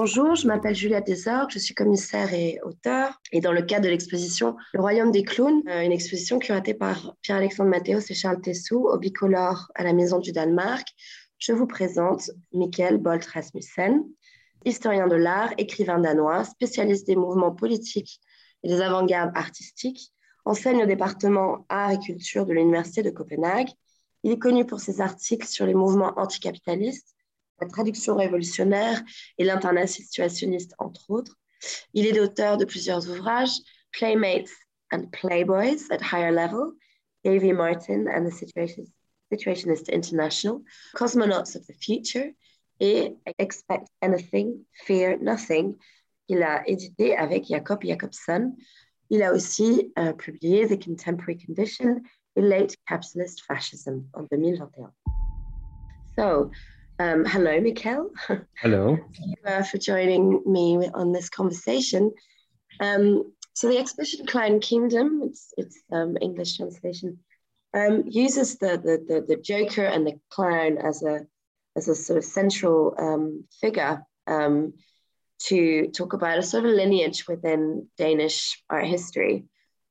Bonjour, je m'appelle Juliette Desorgues, je suis commissaire et auteur. Et dans le cadre de l'exposition Le Royaume des clowns, euh, une exposition curatée par Pierre-Alexandre Mathéos et Charles Tessou au Bicolore à la Maison du Danemark, je vous présente Mikkel Bolt Rasmussen, historien de l'art, écrivain danois, spécialiste des mouvements politiques et des avant-gardes artistiques, enseigne au département art et culture de l'Université de Copenhague. Il est connu pour ses articles sur les mouvements anticapitalistes la traduction révolutionnaire et l'internat situationniste, entre autres. Il est l'auteur de plusieurs ouvrages, Playmates and Playboys at Higher Level, Davy Martin and the Situationist International, Cosmonauts of the Future et Expect Anything, Fear Nothing, qu'il a édité avec Jacob Jacobson. Il a aussi euh, publié The Contemporary Condition et Late Capitalist Fascism en 2021. So, Um, hello, Mikkel. Hello. Thank you uh, for joining me on this conversation. Um, so the exhibition Clown Kingdom, it's, it's um, English translation, um, uses the, the, the, the, Joker and the clown as a, as a sort of central um, figure um, to talk about a sort of lineage within Danish art history.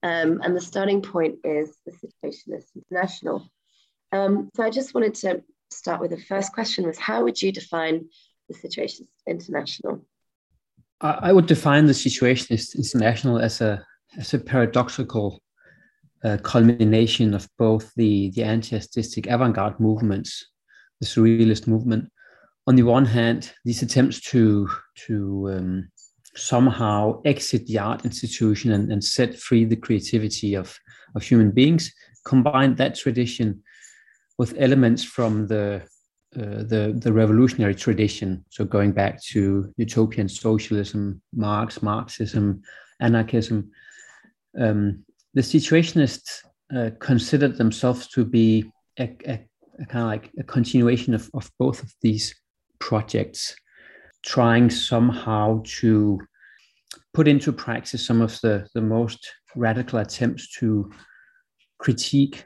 and the starting point is the Situationist International. so I just wanted to start with the first question was how would you define the Situationist International? I would define the Situationist International as a as a paradoxical uh, culmination of both the the anti-aesthetic avant-garde movements, the surrealist movement. On the one hand, these attempts to to um, somehow exit the art institution and, and set free the creativity of, of human beings, combine that tradition with elements from the uh, the the revolutionary tradition. So going back to utopian socialism, Marx, Marxism, anarchism, um, the situationists uh, considered themselves to be a, a, a kind of like a continuation of, of both of these projects, trying somehow to put into practice some of the, the most radical attempts to critique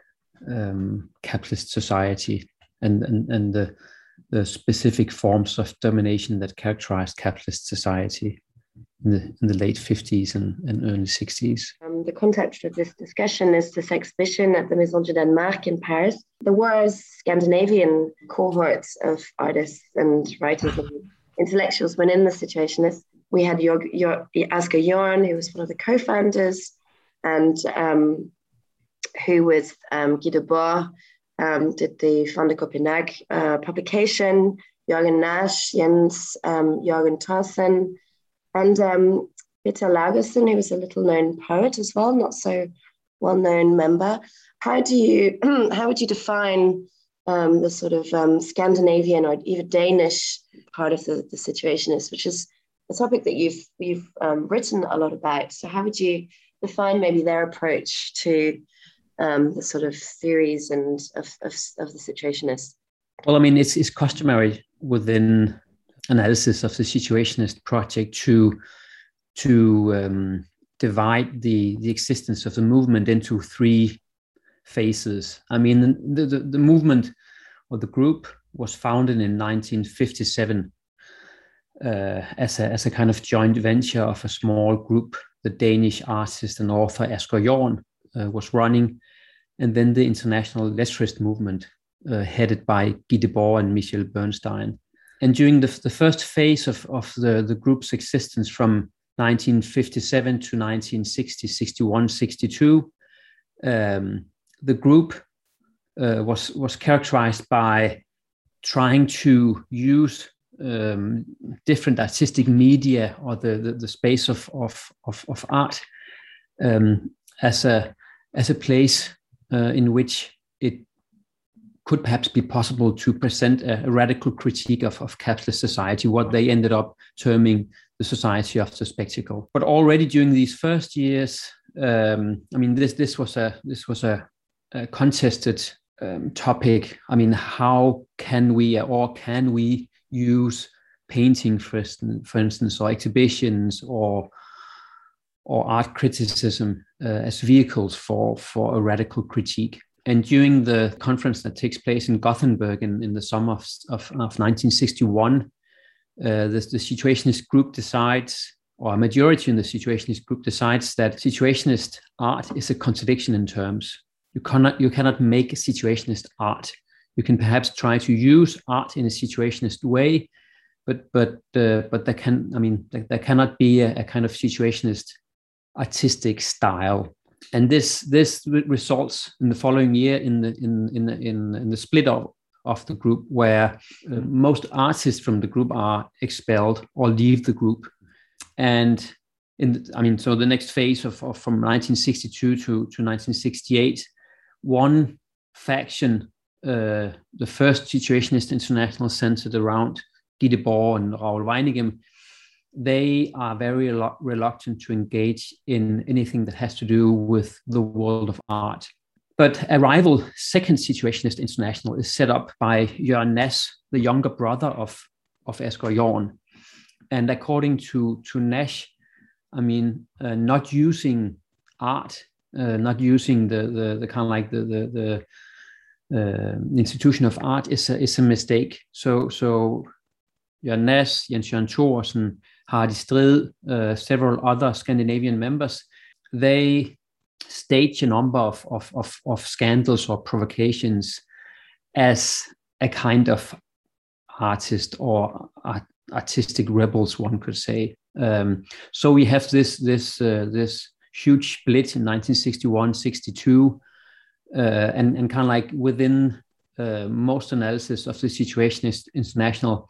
um, capitalist society and, and, and the, the specific forms of domination that characterized capitalist society in the, in the late 50s and, and early 60s. Um, the context of this discussion is this exhibition at the Maison du Danemark in Paris. There was Scandinavian cohorts of artists and writers and intellectuals within the Situationists. We had Jorg, Jorg, Asger Jorn, who was one of the co-founders, and um, who with um, Guy Debord um, did the Fin de Copenhague uh, publication, Jørgen Nash, Jens um, Jørgen Thorsen, and um, Peter Laugesen, who was a little known poet as well, not so well known member. How do you, how would you define um, the sort of um, Scandinavian or even Danish part of the, the Situationists, which is a topic that you've you've um, written a lot about. So how would you define maybe their approach to um, the sort of theories and of, of, of the situationist? Well, I mean, it's, it's customary within analysis of the situationist project to to um, divide the the existence of the movement into three phases. I mean, the, the, the movement or the group was founded in 1957 uh, as a as a kind of joint venture of a small group. The Danish artist and author Asger Jorn uh, was running, and then the international lettrist movement uh, headed by Guy Debord and Michèle Bernstein. And during the, the first phase of, of the, the group's existence from 1957 to 1960, 61, 62, um, the group uh, was, was characterized by trying to use um, different artistic media or the, the, the space of, of, of, of art um, as, a, as a place uh, in which it could perhaps be possible to present a, a, radical critique of, of capitalist society, what they ended up terming the society of the spectacle. But already during these first years, um, I mean, this this was a this was a, a contested um, topic. I mean, how can we or can we use painting, for instance, for instance, or exhibitions or or art criticism uh, as vehicles for, for a radical critique. And during the conference that takes place in Gothenburg in, in the summer of, of, of 1961, uh, the, the situationist group decides, or a majority in the situationist group decides that situationist art is a contradiction in terms. You cannot you cannot make a situationist art. You can perhaps try to use art in a situationist way, but but uh, but there can I mean there, there cannot be a, a, kind of situationist artistic style. And this this results in the following year in the in in in, in the split of of the group where uh, most artists from the group are expelled or leave the group and in the, i mean so the next phase of, of, from 1962 to, to 1968 one faction uh, the first situationist international centered around Guy Debord and Raoul Vaneigem they are very reluctant to engage in anything that has to do with the world of art but a rival second situationist international is set up by Jørgen Nash, the younger brother of, of Asger Jorn. And according to, to Nash, I mean, uh, not using art, uh, not using the, the, the kind of like the, the, the uh, institution of art is a, is a mistake. So, so Jørgen Nash, Jens Jørgen Thorsen, Hardy Strid, uh, several other Scandinavian members, they stage a number of, of, of, of scandals or provocations as a kind of artist or art, artistic rebels, one could say. Um, so we have this this uh, this huge split in 1961-62, uh, and and kind of like within uh, most analysis of the Situationist International.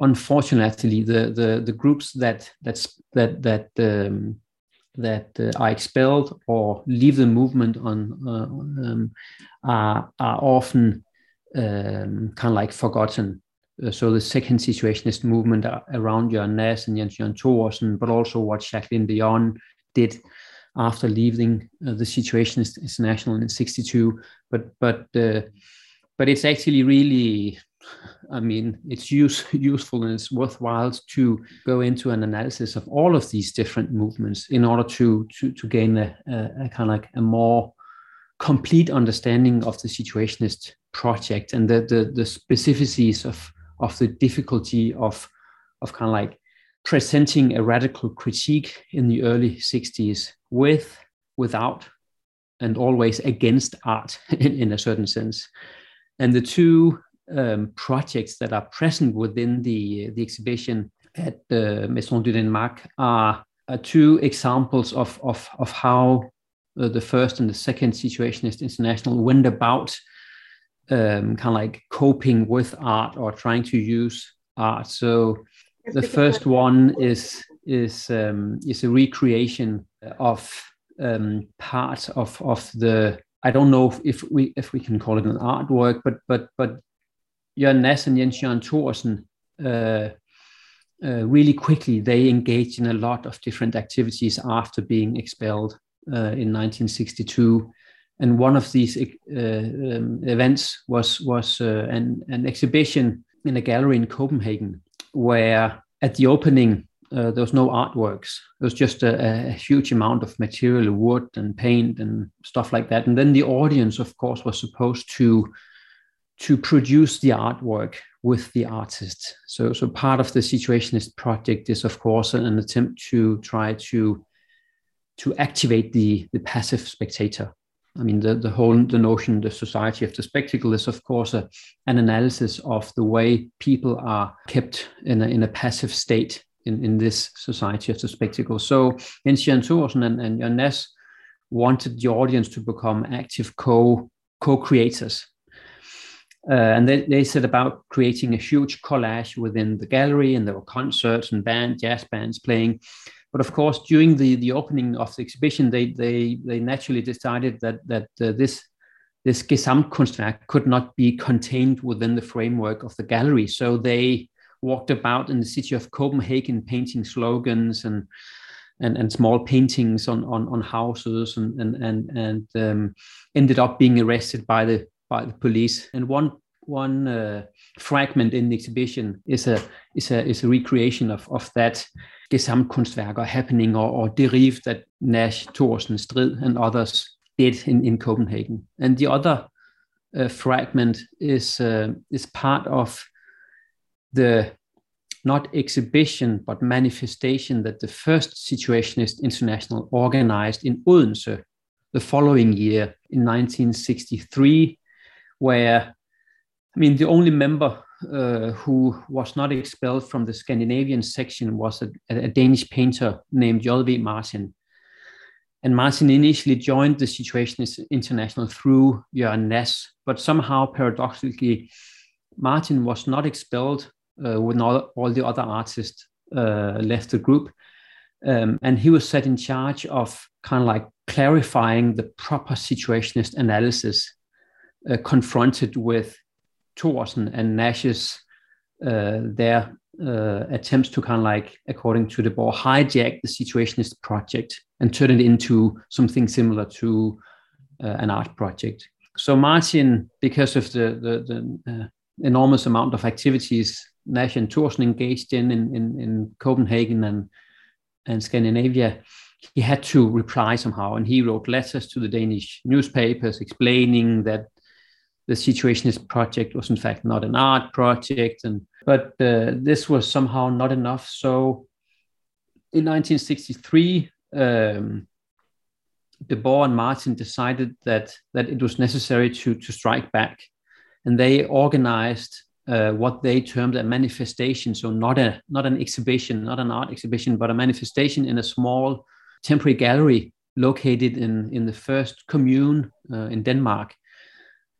Unfortunately, the the the groups that that's that that um, that uh, are expelled or leave the movement on uh, um, are, are often um, kind of like forgotten. Uh, so the second situationist movement around Jørgen Nash and Jens Jørgen Thorsen, but also what Jacqueline de Jong did after leaving uh, the Situationist International in '62. But but uh, but it's actually really I mean, it's use, useful and it's worthwhile to go into an analysis of all of these different movements in order to to, to gain a, a, a kind of like a more complete understanding of the situationist project and the, the, the specificities of of the difficulty of of kind of like presenting a radical critique in the early 60s with without and always against art in, in a certain sense. And the two um, projects that are present within the, the exhibition at the Maison du Danemark are, are two examples of, of, of how uh, the first and the second Situationist International went about um, kind of like coping with art or trying to use art. So the first one is is um, is a recreation of um, part of of the I don't know if we if we can call it an artwork, but but but Jørgen Nash and Jens Jørgen Thorsen, uh, uh, really quickly, they engaged in a lot of different activities after being expelled uh, in 1962. And one of these uh, um, events was, was uh, an, an exhibition in a gallery in Copenhagen, where at the opening, uh, there was no artworks. It was just a, a, huge amount of material, wood and paint and stuff like that. And then the audience, of course, was supposed to to produce the artwork with the artist. So, so part of the Situationist project is, of course, an attempt to try to to activate the the passive spectator. I mean, the, the whole the notion, the society of the spectacle is, of course, a, an analysis of the way people are kept in a, in a passive state in, in this society of the spectacle. So, Jørgen Thorsen and, and Jørgen wanted the audience to become active co co-creators uh, and they, they set about creating a huge collage within the gallery, and there were concerts and band, jazz bands playing. But of course, during the, the opening of the exhibition, they they they naturally decided that that uh, this this Gesamtkunstwerk could not be contained within the framework of the gallery. So they walked about in the city of Copenhagen, painting slogans and and, and small paintings on, on, on houses, and and and, and um, ended up being arrested by the by the police. And one one uh, fragment in the exhibition is a is a is a recreation of of that Gesamtkunstwerker happening or, or derived that Nash, Thorsen, Strid, and others did in, in Copenhagen. And the other uh, fragment is uh, is part of the not exhibition, but manifestation that the first Situationist International organized in Odense the following year in 1963, where, I mean, the only member uh, who was not expelled from the Scandinavian section was a, a Danish painter named J.V. Martin. And Martin initially joined the Situationist International through Jørgen Nash, but somehow paradoxically, Martin was not expelled uh, when all, all the other artists uh, left the group. Um, and he was set in charge of kind of like clarifying the proper situationist analysis uh, confronted with Thorsen and Nash's uh, their uh, attempts to kind of like, according to Debord, hijack the situationist project and turn it into something similar to uh, an art project. So Martin, because of the the, the uh, enormous amount of activities Nash and Thorsen engaged in, in in, in Copenhagen and and Scandinavia, he had to reply somehow, and he wrote letters to the Danish newspapers explaining that the Situationist project was in fact not an art project, and but uh, this was somehow not enough. So in 1963, um, Debord and Martin decided that that it was necessary to to strike back, and they organized uh, what they termed a manifestation. So not a not an exhibition, not an art exhibition, but a manifestation in a small temporary gallery located in in the first commune uh, in Denmark,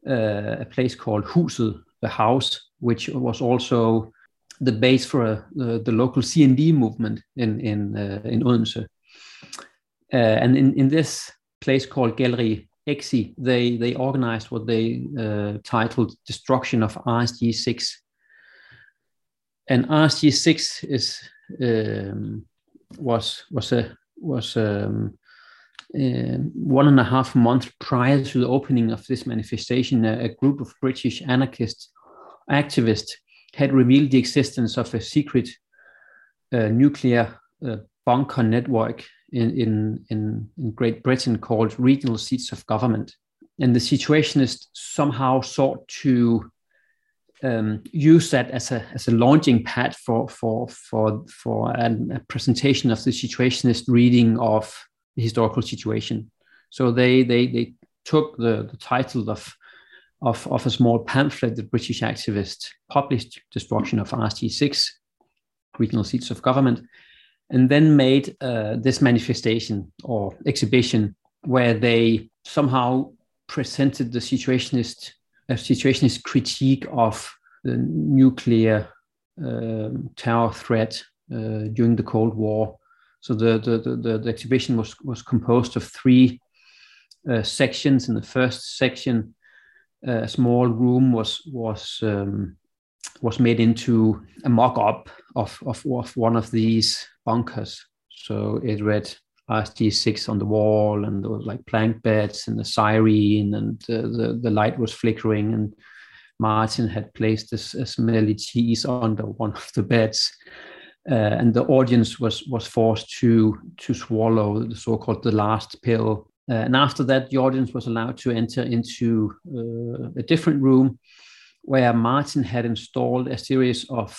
a place called Huset, the house, which was also the base for uh, the, local CND movement in in uh, in Odense. Uh, and in, in this place called Gallery Exi, they they organized what they uh, titled "Destruction of RSG 6." And RSG 6 is um, was was a was um, uh, one and a half months prior to the opening of this manifestation, a, a, group of British anarchist activists had revealed the existence of a secret uh, nuclear uh, bunker network in, in, in, in, Great Britain called Regional Seats of Government. And the Situationists somehow sought to um, use that as a, as a launching pad for, for, for, for an, a presentation of the Situationist reading of historical situation. So they they they took the, the title of, of of a small pamphlet that British activists published, "Destruction of RSG6, Regional Seats of Government," and then made uh, this manifestation or exhibition where they somehow presented the situationist a situationist critique of the nuclear um, terror threat uh, during the Cold War so the, the, the, the, exhibition was, was composed of three uh, sections. In the first section, uh, a small room was, was, um, was made into a mock-up of, of, of one of these bunkers. So it read RSG6 on the wall, and there was like plank beds and a siren, and uh, the, the light was flickering. And Martin had placed a smelly cheese under one of the beds and the audience was was forced to to swallow the so-called the last pill. Uh, and after that, the audience was allowed to enter into uh, a different room where Martin had installed a series of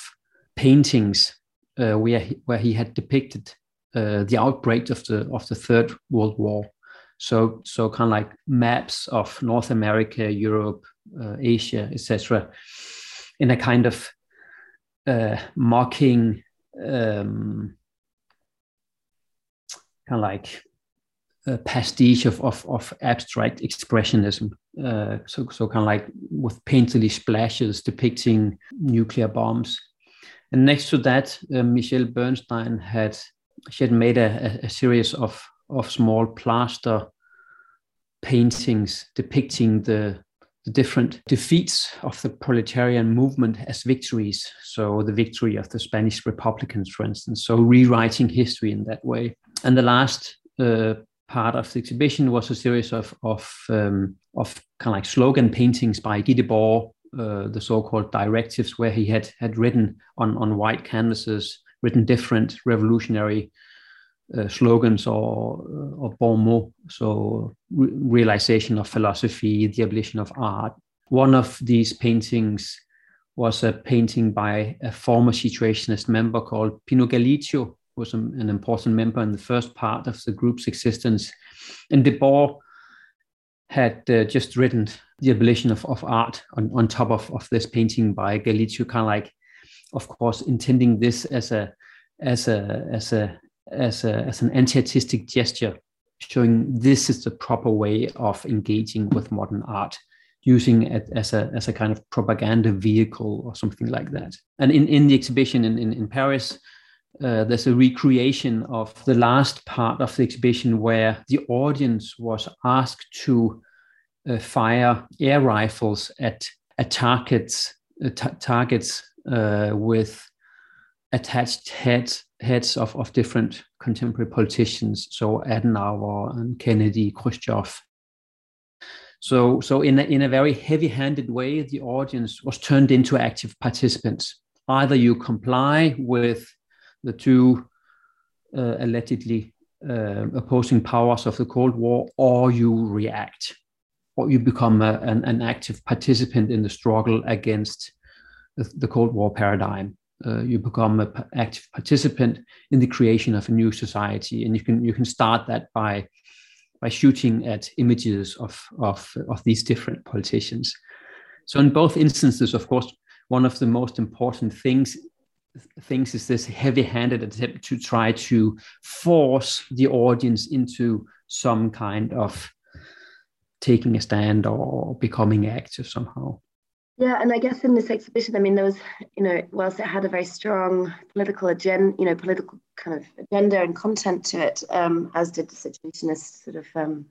paintings uh, where he, where he had depicted uh, the outbreak of the of the Third World War. So so kind of like maps of North America, Europe, uh, Asia, etc., in a kind of mocking um, kind of like a pastiche of, of, of abstract expressionism. Uh, so, so kind of like with painterly splashes depicting nuclear bombs. And next to that, uh, Michèle Bernstein had she had made a, a, series of of small plaster paintings depicting the the different defeats of the proletarian movement as victories. So, the victory of the Spanish Republicans, for instance. So, rewriting history in that way. And the last uh, part of the exhibition was a series of of um, of kind of like slogan paintings by Guy Debord, uh, the so-called directives, where he had had written on on white canvases, written different revolutionary uh, slogans or uh, or bon mots. So re- realization of philosophy, the abolition of art. One of these paintings was a painting by a former situationist member called Pinot Gallizio, was an important member in the first part of the group's existence. And Debord had uh, just written the abolition of, of art on, on top of, of this painting by Gallizio, kind of like, of course, intending this as a as a as a as a as an anti-artistic gesture, showing this is the proper way of engaging with modern art, using it as a as a kind of propaganda vehicle or something like that. And in, in the exhibition in, in, in Paris, uh, there's a recreation of the last part of the exhibition where the audience was asked to uh, fire air rifles at, at targets uh, t- targets uh, with attached heads heads of, of different contemporary politicians, so Adenauer and Kennedy, Khrushchev. So, so in a, in a very heavy-handed way, the audience was turned into active participants. Either you comply with the two uh, allegedly uh, opposing powers of the Cold War, or you react, or you become a, an, an, active participant in the struggle against the, the Cold War paradigm. Uh, you become an active participant in the creation of a new society, and you can you can start that by by shooting at images of of of these different politicians. So in both instances, of course, one of the most important things things is this heavy-handed attempt to try to force the audience into some kind of taking a stand or becoming active somehow. Yeah, and I guess in this exhibition, I mean, there was, you know, whilst it had a very strong political agenda, you know, political kind of agenda and content to it, um, as did the Situationist sort of um,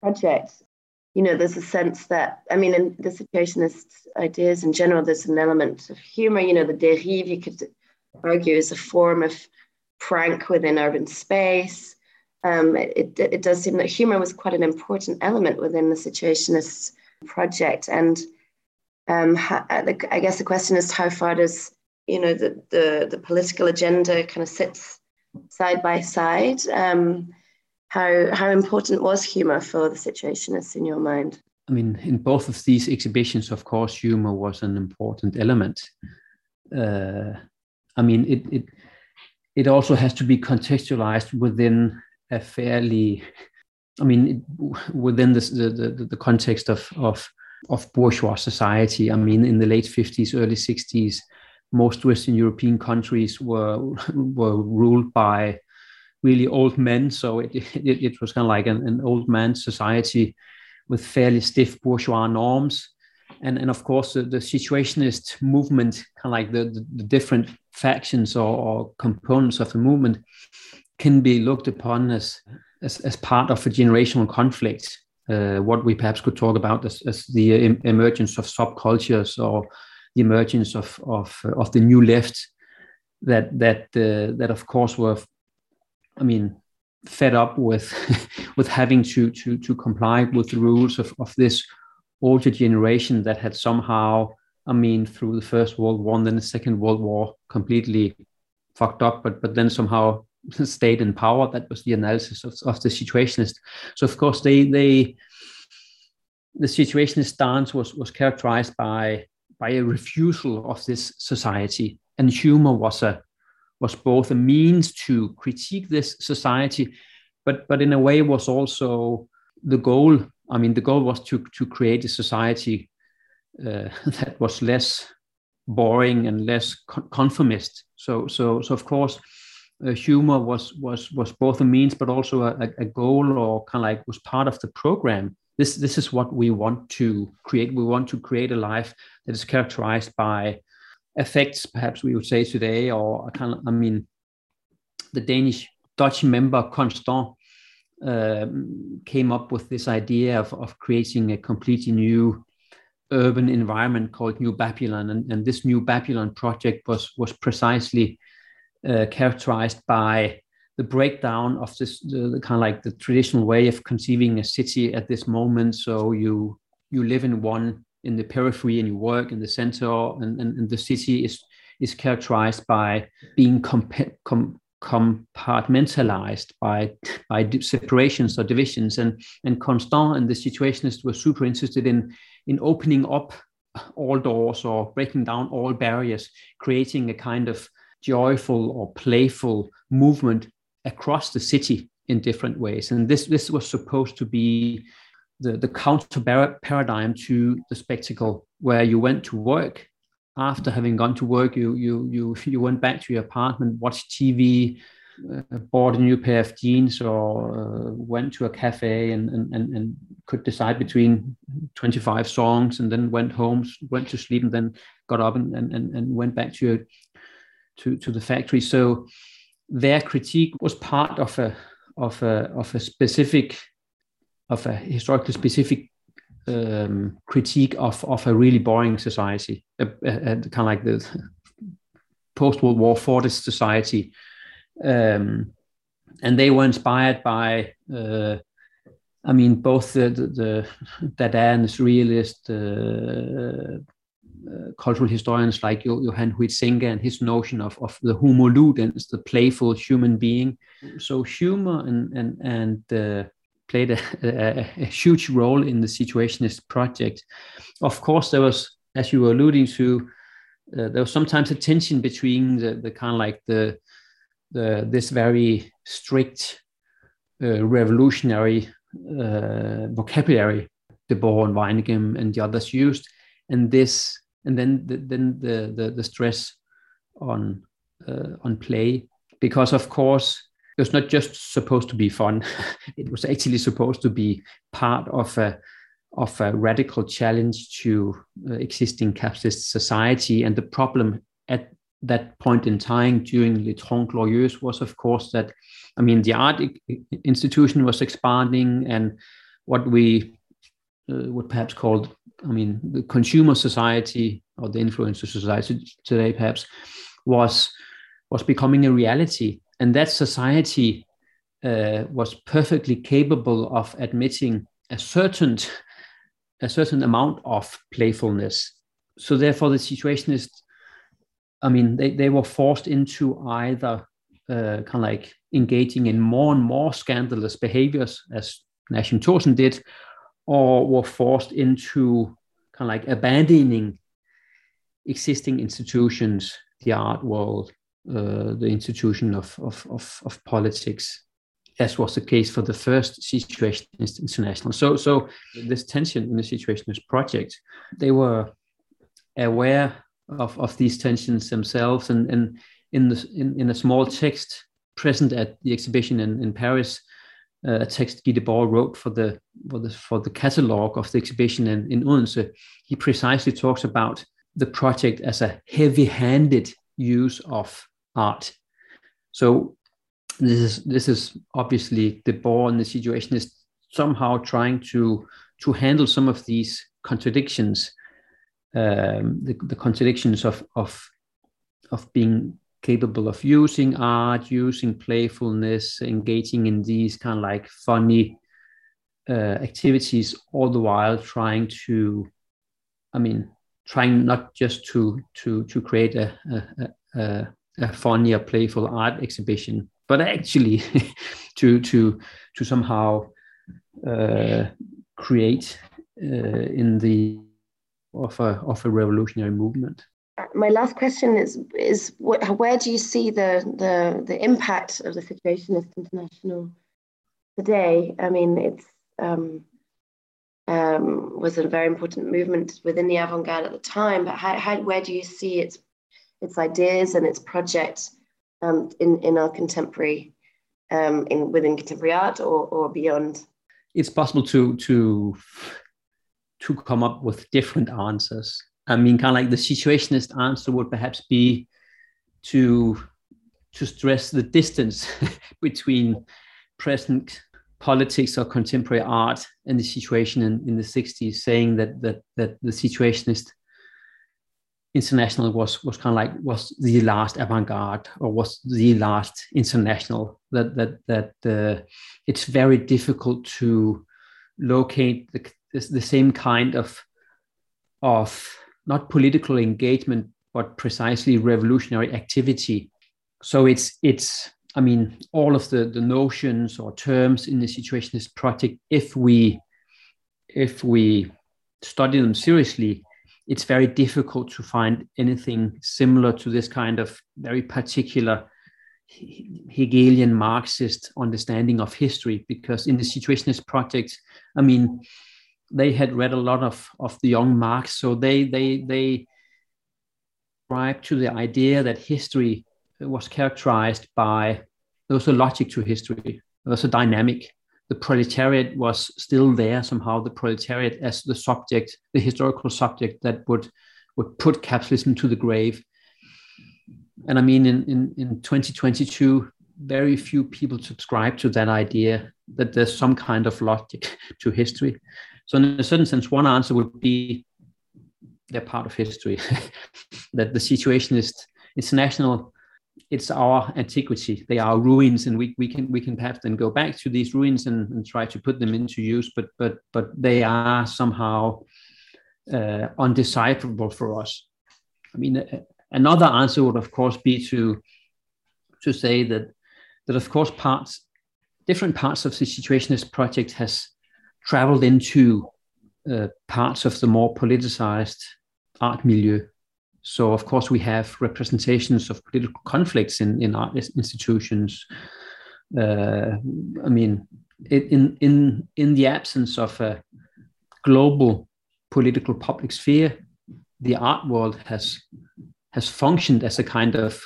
project, you know, there's a sense that, I mean, in the Situationist ideas in general, there's an element of humor, you know, the dérive, you could argue, is a form of prank within urban space. Um, it, it, it does seem that humor was quite an important element within the Situationist project. And um, I guess the question is how far does you know the the, the political agenda kind of sits side by side. Um, how how important was humor for the situationists in your mind? I mean, in both of these exhibitions, of course, humor was an important element. Uh, I mean, it it it also has to be contextualized within a fairly, I mean, it, within the, the the context of of of bourgeois society. I mean, in the late 50s, early 60s, most Western European countries were were ruled by really old men. So it, it, it was kind of like an, an, old man society with fairly stiff bourgeois norms. And, and of course, the, the situationist movement, kind of like the, the, the different factions or, or, components of the movement, can be looked upon as, as, as part of a generational conflict uh, what we perhaps could talk about as, as the em- emergence of subcultures or the emergence of of, of the new left that that uh, that of course were I mean fed up with with having to to to comply with the rules of, of this older generation that had somehow I mean through the first world war and then the second world war completely fucked up but but then somehow stayed in power. That was the analysis of, of the situationist. So of course they they the situationist stance was was characterized by by a refusal of this society, and humor was a was both a means to critique this society, but but in a way was also the goal. I mean, the goal was to to create a society uh, that was less boring and less conformist. So so so of course uh, humor was was was both a means but also a, a goal or kind of like was part of the program. This this is what we want to create. We want to create a life that is characterized by effects perhaps we would say today or kind of i mean the danish dutch member constant um, came up with this idea of, of creating a completely new urban environment called new babylon. And, and this new babylon project was was precisely uh, characterized by the breakdown of this the, the, kind of like the traditional way of conceiving a city at this moment. So you you live in one in the periphery and you work in the center and, and, and the city is is characterized by being com- compartmentalized by by separations or divisions. And and constant and the situationists were super interested in in opening up all doors or breaking down all barriers, creating a kind of joyful or playful movement across the city in different ways. And this, this was supposed to be the, the counter paradigm to the spectacle where you went to work. After having gone to work, you, you, you, you went back to your apartment, watched TV, uh, bought a new pair of jeans or uh, went to a cafe and, and, and could decide between 25 songs and then went home, went to sleep and then got up and, and, and went back to, your, to, to the factory. So their critique was part of a, of a, of a specific, of a historically specific um, critique of, of a really boring society, a, a, a kind of like the post-World War Fordist society um, and they were inspired by uh, I mean both the the, the Dada and surrealist uh, uh, cultural historians like Johan Huizinga and his notion of, of the homo ludens, the playful human being. So humor and and and uh, played a, a, a, huge role in the Situationist project. Of course, there was, as you were alluding to, uh, there was sometimes a tension between the, the kind of like the the, this very strict uh, revolutionary uh, vocabulary Debord and Vaneigem and the others used, and this, and then the, then the, the, the stress on uh, on play, because of course it was not just supposed to be fun; it was actually supposed to be part of a of a radical challenge to uh, existing capitalist society. And the problem at that point in time during Les Trente Glorieuses was, of course, that I mean the art institution was expanding, and what we uh, would perhaps call, I mean, the consumer society or the influencer society today, perhaps, was was becoming a reality, and that society uh, was perfectly capable of admitting a certain a certain amount of playfulness. So therefore, the situation is I mean, they, they were forced into either uh, kind of like engaging in more and more scandalous behaviors, as Nash and Thorsen did, or were forced into kind of like abandoning existing institutions, the art world, uh, the institution of, of, of, of, politics, as was the case for the first Situationist International. So, so this tension in the Situationist project, they were aware of, of these tensions themselves. And, and in, the, in, in a small text present at the exhibition in, in Paris, a text Guy Debord wrote for the, for the, for the catalogue of the exhibition in, in Odense, he precisely talks about the project as a heavy-handed use of art. So this is this is obviously Debord and the situation is somehow trying to to handle some of these contradictions um, the, the contradictions of, of, of being capable of using art, using playfulness, engaging in these kind of like funny uh, activities, all the while trying to, I mean, trying not just to to to create a a, a, a funny or playful art exhibition, but actually to to to somehow uh, create uh, in the of a of a revolutionary movement. My last question is is what, where do you see the the the impact of the Situationist International today? I mean, it's um, um, was a very important movement within the avant-garde at the time, but how, how, where do you see its its ideas and its project um, in in our contemporary um, in within contemporary art or or beyond? It's possible to to to come up with different answers. I mean, kind of like the situationist answer would perhaps be to to stress the distance between present politics or contemporary art and the situation in, in the 60s, saying that that that the situationist international was was kind of like was the last avant-garde or was the last international that that that uh, it's very difficult to locate the, this, the same kind of of not political engagement but precisely revolutionary activity. So it's it's i mean all of the the notions or terms in the situationist project if we if we study them seriously it's very difficult to find anything similar to this kind of very particular Hegelian Marxist understanding of history, because in the Situationist project, I mean, they had read a lot of, of the young Marx, so they they they subscribed to the idea that history was characterized by there was a logic to history, there was a dynamic. The proletariat was still there somehow. The proletariat as the subject, the historical subject that would would put capitalism to the grave and I mean, in, in, in 2022, very few people subscribe to that idea that there's some kind of logic to history. So, in a certain sense, one answer would be they're part of history, that the situationist international it's our antiquity. They are ruins and we, we can we can perhaps then go back to these ruins and, and try to put them into use but but but they are somehow uh, undecipherable for us. I mean Another answer would, of course, be to to say that that of course parts different parts of the situationist project has traveled into uh, parts of the more politicized art milieu. So of course we have representations of political conflicts in, in art institutions. Uh, I mean, in in in the absence of a global political public sphere, the art world has has functioned as a kind of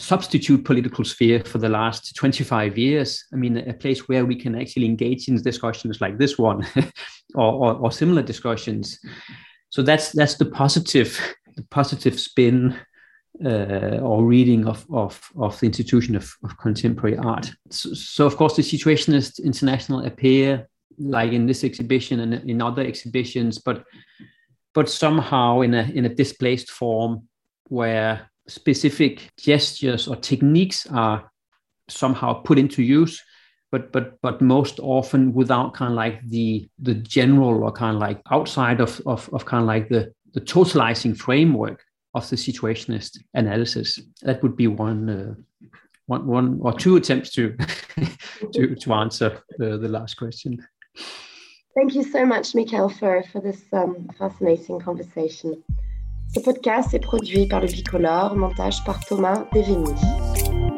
substitute political sphere for the last 25 years. I mean, a place where we can actually engage in discussions like this one or, or, or, similar discussions. So that's that's the positive the positive spin uh, or reading of, of, of the institution of, of contemporary art. So, so, of course, the Situationist International appear like in this exhibition and in other exhibitions, but but somehow in a in a displaced form where specific gestures or techniques are somehow put into use but but but most often without kind of like the the general or kind of like outside of of, of kind of like the the totalizing framework of the situationist analysis. That would be one uh, one one or two attempts to to to answer the, the last question. Thank you so much Michael for for this um, fascinating conversation Ce podcast est produit par le Bicolore, montage par Thomas Devény.